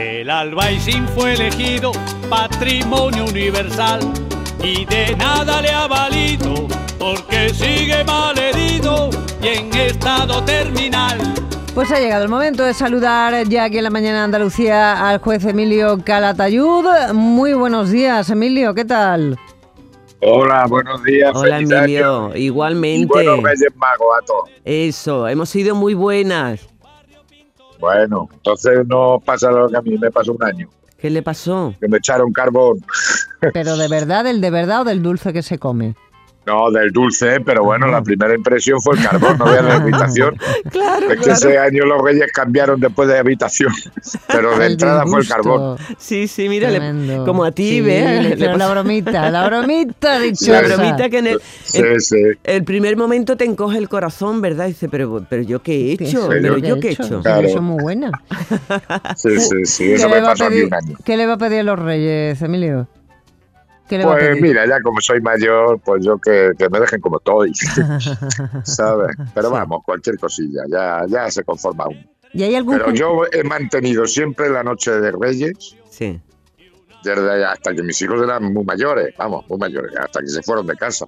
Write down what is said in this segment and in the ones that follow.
El Albaicín fue elegido patrimonio universal y de nada le ha valido porque sigue mal herido y en estado terminal. Pues ha llegado el momento de saludar ya aquí en la mañana de Andalucía al juez Emilio Calatayud. Muy buenos días, Emilio, ¿qué tal? Hola, buenos días. Hola Emilio, año. igualmente. Y buenos Reyes Magos a todos. Eso, hemos sido muy buenas. Bueno, entonces no pasa lo que a mí me pasó un año, ¿Qué le pasó? que me echaron carbón. Pero de verdad, ¿el de verdad o del dulce que se come? No, del dulce, pero bueno, la primera impresión fue el carbón, no vean la habitación. Claro, Es que ese año los reyes cambiaron después de habitación, pero de El entrada fue el carbón. Sí, sí, mira, le- como a ti, Sí, ¿ves? le Le hicieron la bromita, la bromita la dichosa. bromita que en el, Sí, el, sí. el primer momento te encoge el corazón, ¿verdad? Dice, pero, pero yo qué he hecho, Sí, pero yo qué he hecho. Claro. Eso es muy buena. Sí, sí, sí, ¿Qué eso le, me va a pasó a mí pedir, un año. ¿Qué le va a pedir a los reyes, Emilio? ¿Qué le va a Pues mira, ya como soy mayor, pues yo que, que me dejen como estoy, ¿sabes? Pero Sí. vamos, cualquier cosilla, ya, ya se conforma uno. ¿Y hay algún Pero yo he mantenido siempre la noche de Reyes, Sí. desde hasta que mis hijos eran muy mayores, vamos, muy mayores, hasta que se fueron de casa.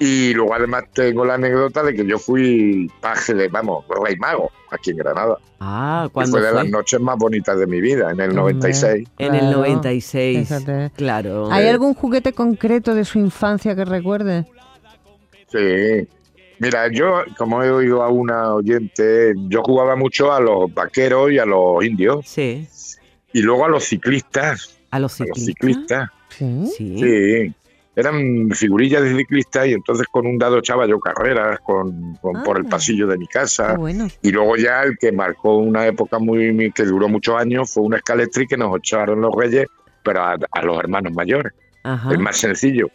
Y luego además tengo la anécdota de que yo fui paje de, vamos, rey mago, aquí en Granada. Ah, cuando fue de fue? las noches más bonitas de mi vida, en el Hombre. 96. En el Claro, 96. fíjate. Claro. ¿Hay algún juguete concreto de su infancia que recuerde? Sí. Mira, yo, como he oído a una oyente, yo jugaba mucho a los vaqueros y a los indios, Sí. y luego a los ciclistas. A los A los ciclistas. ciclistas. Sí. Sí. Eran figurillas de ciclistas y entonces con un dado echaba yo carreras con, con- por el Ah. pasillo de mi casa. bueno. Y luego ya el que marcó una época muy, que duró muchos años fue una escalestri que nos echaron los reyes, pero a, a los hermanos mayores. Ajá. Es más sencillo.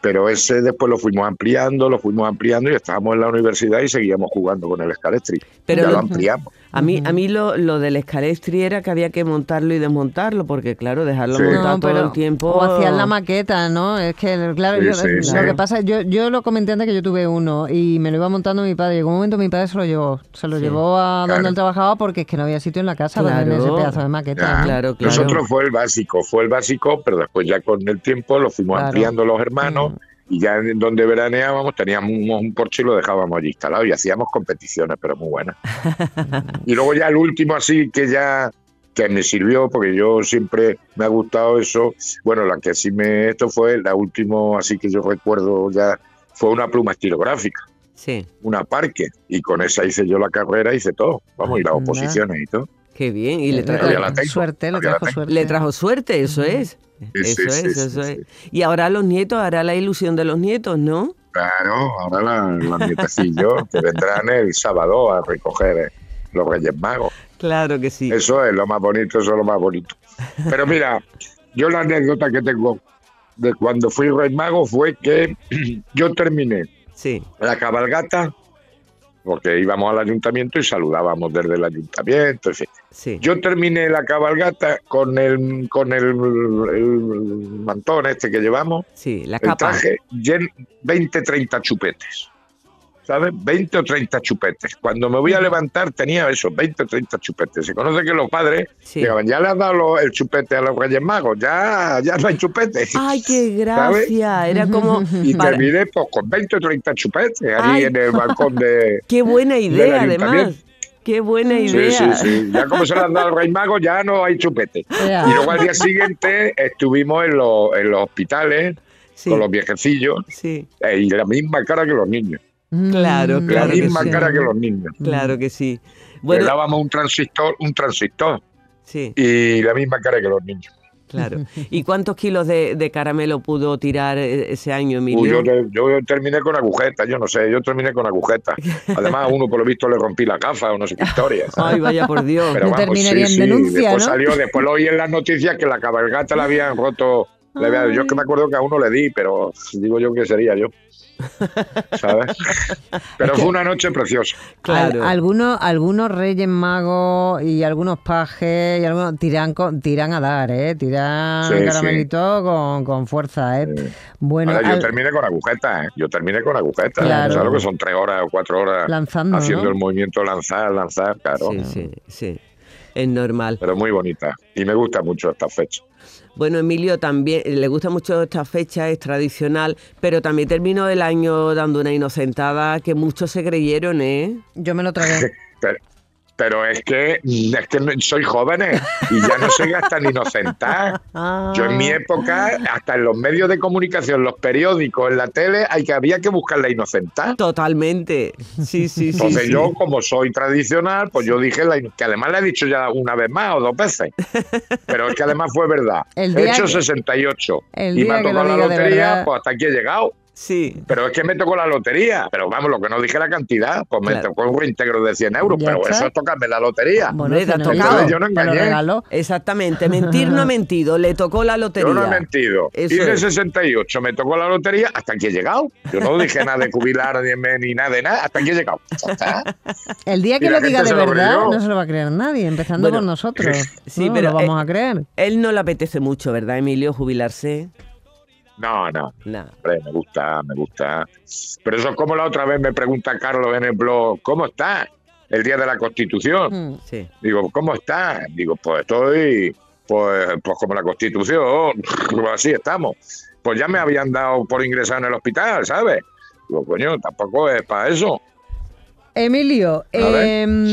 Pero ese después lo fuimos ampliando, lo fuimos ampliando y estábamos en la universidad y seguíamos jugando con el escalestri. Pero ya lo- lo ampliamos. A mí, a mí lo, lo del escalestri era que había que montarlo y desmontarlo, porque claro, dejarlo Sí. montado No, todo el tiempo. O hacían la maqueta, ¿no? Es que, claro, Sí, yo- sí, lo sí. que pasa, yo, yo lo comenté antes que yo tuve uno y me lo iba montando mi padre. Llegó un momento mi padre se lo llevó. Se lo Sí. llevó a donde Claro. él trabajaba porque es que no había sitio en la casa para tener ese Claro. pedazo de maqueta. Claro, claro. Nosotros fue el básico, fue el básico, pero después ya con el tiempo lo fuimos Claro. ampliando los hermanos Mm. Y ya en donde veraneábamos teníamos un, porche y lo dejábamos allí instalado y hacíamos competiciones, pero muy buenas. y luego ya el último así que ya que me sirvió porque yo siempre me ha gustado eso. Bueno, la que sí me esto fue la última así que yo recuerdo ya fue una pluma estilográfica, Sí, una parque y con esa hice yo la carrera, hice todo, vamos y las Anda. oposiciones y todo. Qué bien. Y le, tra- Todavía la tengo, Suerte, le la trajo suerte. le trajo suerte, eso es. Eso es, eso es. Y ahora los nietos hará la ilusión de los nietos, ¿no? Claro, ahora la- los nietecillos que vendrán el sábado a recoger eh, los Reyes Magos. Claro que sí. Eso es lo más bonito, eso es lo más bonito. Pero mira, yo la anécdota que tengo de cuando fui Rey Mago fue que yo terminé Sí, la cabalgata, porque íbamos al ayuntamiento y saludábamos desde el ayuntamiento, en fin. sí. Yo terminé la cabalgata con el con el, el mantón este que llevamos, Sí, la el capa. traje, llen- 20, 30 chupetes. ¿Sabes? 20 o 30 chupetes. Cuando me voy a levantar tenía esos 20 o 30 chupetes. Se conoce que los padres Sí. llegaban, ya le has dado lo- el chupete a los Reyes Magos, ya, ya no hay chupetes. Ay, qué gracia. Era como. y para- terminé pues, con 20 o 30 chupetes Ay. en el balcón de... Qué buena idea, además. Qué buena Sí, idea. sí, sí. Ya como se le han dado al Rey Mago, ya no hay chupete. Y luego al día siguiente estuvimos en los, en los hospitales Sí, con los viejecillos sí. eh, y la misma cara que los niños. Claro, Mm, La Claro que misma sí. cara que los niños. Claro que sí. Le dábamos un transistor, un transistor sí, y la misma cara que los niños. claro. ¿Y cuántos kilos de, de caramelo pudo tirar eh, ese año, Uy, Emilio? yo, te- yo terminé con agujetas, yo no sé, yo terminé con agujetas. Además, a uno por lo visto le rompí la gafa o no sé qué historia. ¿sabes? Ay, vaya por Dios. Pero vamos, terminaría sí, en sí, denuncia, después ¿no? salió, después lo oí en las noticias que la cabalgata la habían roto. Le había- yo es que me acuerdo que a uno le di, pero digo yo que sería yo. ¿Sabes? Pero fue una noche preciosa. Claro. Al- algunos, algunos reyes magos y algunos pajes y algunos tiran, con- tiran a dar, ¿eh? Tiran Sí, sí. con, con fuerza, ¿eh? Bueno, Ahora, yo al- terminé con agujetas, ¿eh? Yo terminé con agujetas. Claro. ¿Sabes lo que son tres horas o cuatro horas lanzando, haciendo ¿no? el movimiento lanzar, lanzar? Claro. Sí, sí, sí. Es normal. pero muy bonita. Y me gusta mucho esta fecha. Bueno, Emilio también le gusta mucho esta fecha, es tradicional, pero también terminó el año dando una inocentada que muchos se creyeron, ¿eh? Yo me lo tragué. Pero, pero es que es que soy jóvenes y ya no se gastan inocentar. Yo en mi época, hasta en los medios de comunicación, los periódicos, en la tele, hay que había que buscar la inocentar. Totalmente. Sí, sí, sí. Entonces sí. yo, como soy tradicional, pues yo dije, la que además le he dicho ya una vez más o dos veces, pero es que además fue verdad. El He día hecho que- 68 el y me ha tocado la lotería, pues hasta aquí he llegado. Sí. Pero es que me tocó la lotería. Pero vamos, lo que no dije la cantidad, pues me Claro. tocó un reintegro de 100 euros. Ya pero está. eso es tocarme la lotería. Bueno, te ha tocado. Yo no lo engañé. Exactamente. Mentir no ha mentido. Le tocó la lotería. Yo no he mentido. Eso y de es. 68 me tocó la lotería hasta aquí he llegado. Yo no dije nada de jubilar ni, me- ni nada de nada. Hasta aquí he llegado. El día que lo diga de lo verdad, no se lo va a creer nadie, empezando Bueno, por nosotros. sí, No, pero, lo vamos eh, a creer. Él no le apetece mucho, ¿verdad, Emilio, jubilarse? No, no. Hombre, me gusta, me gusta. Pero eso es como la otra vez me pregunta Carlos en el blog, ¿cómo está el día de la Constitución? Mm. Sí. Digo, ¿cómo está? Digo, pues estoy, pues, pues como la Constitución, pues así estamos. Pues ya me habían dado por ingresar en el hospital, ¿sabes? Digo, coño, tampoco es para eso. Emilio, em,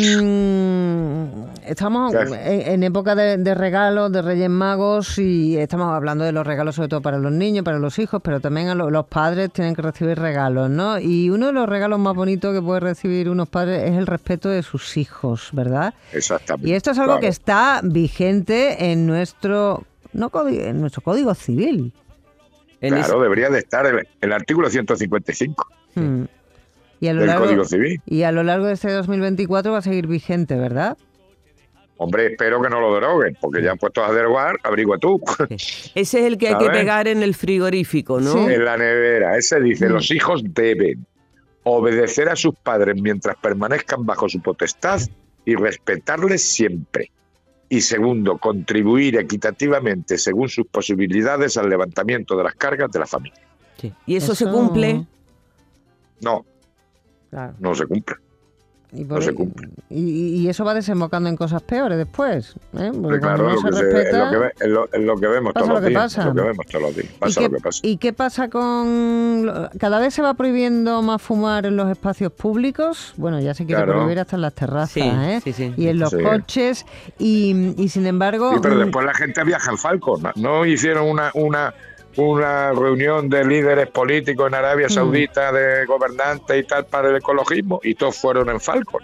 estamos en, en época de, de regalos, de Reyes Magos, y estamos hablando de los regalos sobre todo para los niños, para los hijos, pero también a lo- los padres tienen que recibir regalos, ¿no? Y uno de los regalos más bonitos que puede recibir unos padres es el respeto de sus hijos, ¿verdad? Exactamente. Y esto es algo Claro. que está vigente en nuestro, no código, en nuestro código civil. Claro, debería de estar el, el artículo 155 Mm. Y a lo del largo, Código Civil. y a lo largo de este 2024 va a seguir vigente, ¿verdad? Hombre, espero que no lo deroguen, porque ya puestos a derogar, averigua tú. ese, es el que hay que pegar en el frigorífico, ¿no? Sí. en la nevera. Ese dice, Mm. los hijos deben obedecer a sus padres mientras permanezcan bajo su potestad y respetarles siempre. Y segundo, contribuir equitativamente según sus posibilidades al levantamiento de las cargas de la familia. Sí. Y eso, se cumple. No, Claro. no se cumple. Y, No se cumple. y- y eso va desembocando en cosas peores después. ¿eh? Porque claro, no es se lo, que se- es respeta. lo que es lo- lo que vemos pasa todos lo los que días. Lo que vemos todos los días. ¿Y Pasa qué, lo que pasa. ¿Y qué pasa con.? lo- Cada vez se va prohibiendo más fumar en los espacios públicos. Bueno, ya se quiere Claro. prohibir hasta en las terrazas, Sí, ¿eh? sí, sí. Y en los Sí. coches. Y, y sin embargo. Sí, pero mm, después la gente viaja en Falcon. ¿no? ¿No hicieron una, una, una reunión de líderes políticos en Arabia Mm. Saudita, de gobernantes y tal, para el ecologismo? Y todos fueron en Falcon.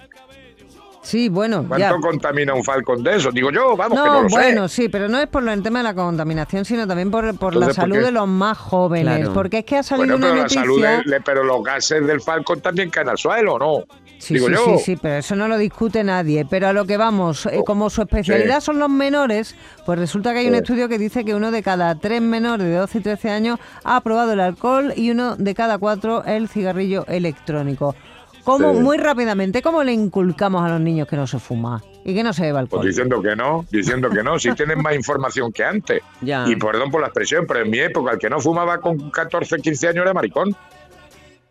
Sí, bueno. ¿Cuánto Ya. contamina un Falcon de eso? Digo yo, vamos, que no No, lo bueno, sé. sí, pero no es por el tema de la contaminación, sino también por, por la Entonces, ¿por salud de los más jóvenes. Claro. Porque es que ha salido Bueno, pero una la noticia. salud, de- pero los gases del Falcon también caen al suelo, ¿no? Sí, Digo sí, yo. sí, sí, pero eso no lo discute nadie. Pero a lo que vamos, eh, Oh, como su especialidad sí. son los menores, pues resulta que hay un estudio que dice que uno de cada tres menores de 12 y 13 años ha probado el alcohol y uno de cada cuatro el cigarrillo electrónico. ¿Cómo, Sí. muy rápidamente, cómo le inculcamos a los niños que no se fuma y que no se beba alcohol? Pues diciendo que no, diciendo que no, si tienen más información que antes. Ya. Y perdón por la expresión, pero en mi época, el que no fumaba con 14, 15 años era maricón.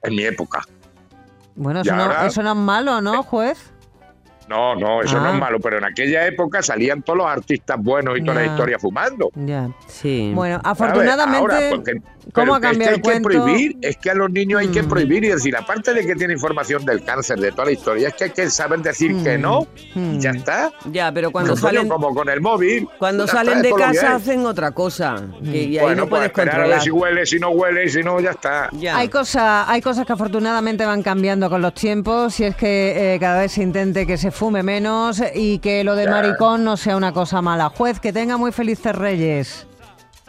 En mi época. Bueno, eso no, ahora- eso no es malo, ¿no, juez? No, no, eso no Ah. es malo, pero en aquella época salían todos los artistas buenos y toda la historia fumando. Ya. Sí. Bueno, afortunadamente, Ahora, porque- ¿cómo ha que es que cambiado hay prohibir, es que a los niños hay que Mm. prohibir y decir, aparte de que tiene información del cáncer, de toda la historia, es que hay que saber decir que Mm. no Mm. y ya está. Ya, pero cuando Coño, salen, como con el móvil. cuando salen está, de casa hacen otra cosa. Que, y ahí bueno, no pues puedes esperar a controlar. ver si huele, si no huele y si no, ya está. Ya. Hay cosas, hay cosas que afortunadamente van cambiando con los tiempos y es que eh, cada vez se intente que se fume menos y que lo de Ya. maricón no sea una cosa mala. Juez, que tenga muy felices reyes.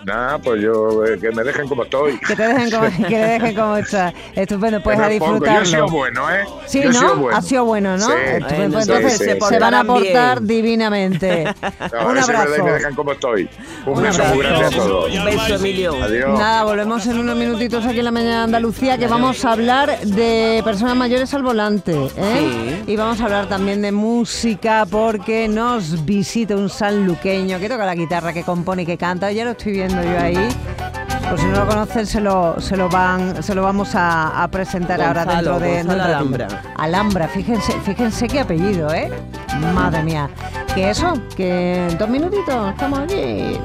Nada, pues yo, eh, que me dejen como estoy. Que te dejen como, que le dejen como está. Estupendo, pues a poco. Yo he disfrutarlo. sido bueno, ¿eh? Sí, Yo ¿no? sido bueno. Ha sido bueno, ¿no? Sí. Estupendo, pues sí, entonces sí, se, sí. van a portar bien. divinamente. No, Un a ver si me abrazo. dejan- como estoy. Un, Un beso muy grande a abrazo. todos. Un beso, Emilio. Adiós. Nada, volvemos en unos minutitos aquí en la mañana de Andalucía que vamos a hablar de personas mayores al volante. ¿eh? Sí. Y vamos a hablar también de música porque nos visita un sanluqueño que toca la guitarra, que compone y que canta. Ya lo estoy viendo yo ahí. Por si no lo conocen, se lo, se lo, van, se lo vamos a, a presentar ahora dentro de... Gonzalo Alhambra. Alhambra, fíjense, fíjense qué apellido, ¿eh? Madre mía. Que eso, que en dos minutitos estamos aquí.